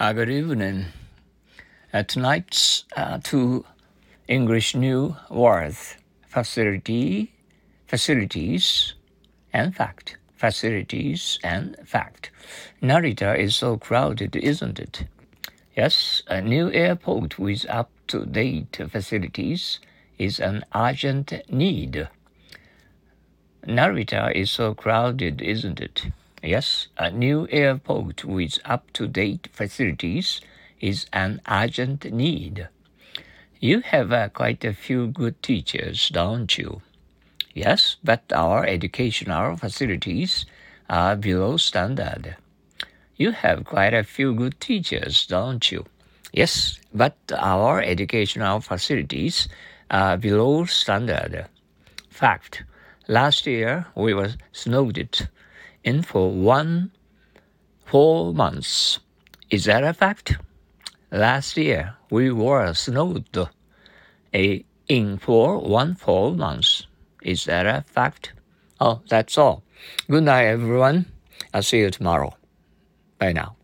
Uh, good evening. Uh, tonight's uh, two English new words facility, facilities, and fact. Facilities and fact. Narita is so crowded, isn't it? Yes, a new airport with up to date facilities is an urgent need. Narita is so crowded, isn't it? Yes, a new airport with up to date facilities is an urgent need. You have uh, quite a few good teachers, don't you? Yes, but our educational facilities are below standard. You have quite a few good teachers, don't you? Yes, but our educational facilities are below standard. Fact. Last year we were snowed in for one four months. Is that a fact? Last year we were snowed a, in for one full month. Is that a fact? Oh, that's all. Good night, everyone. I'll see you tomorrow. Bye now.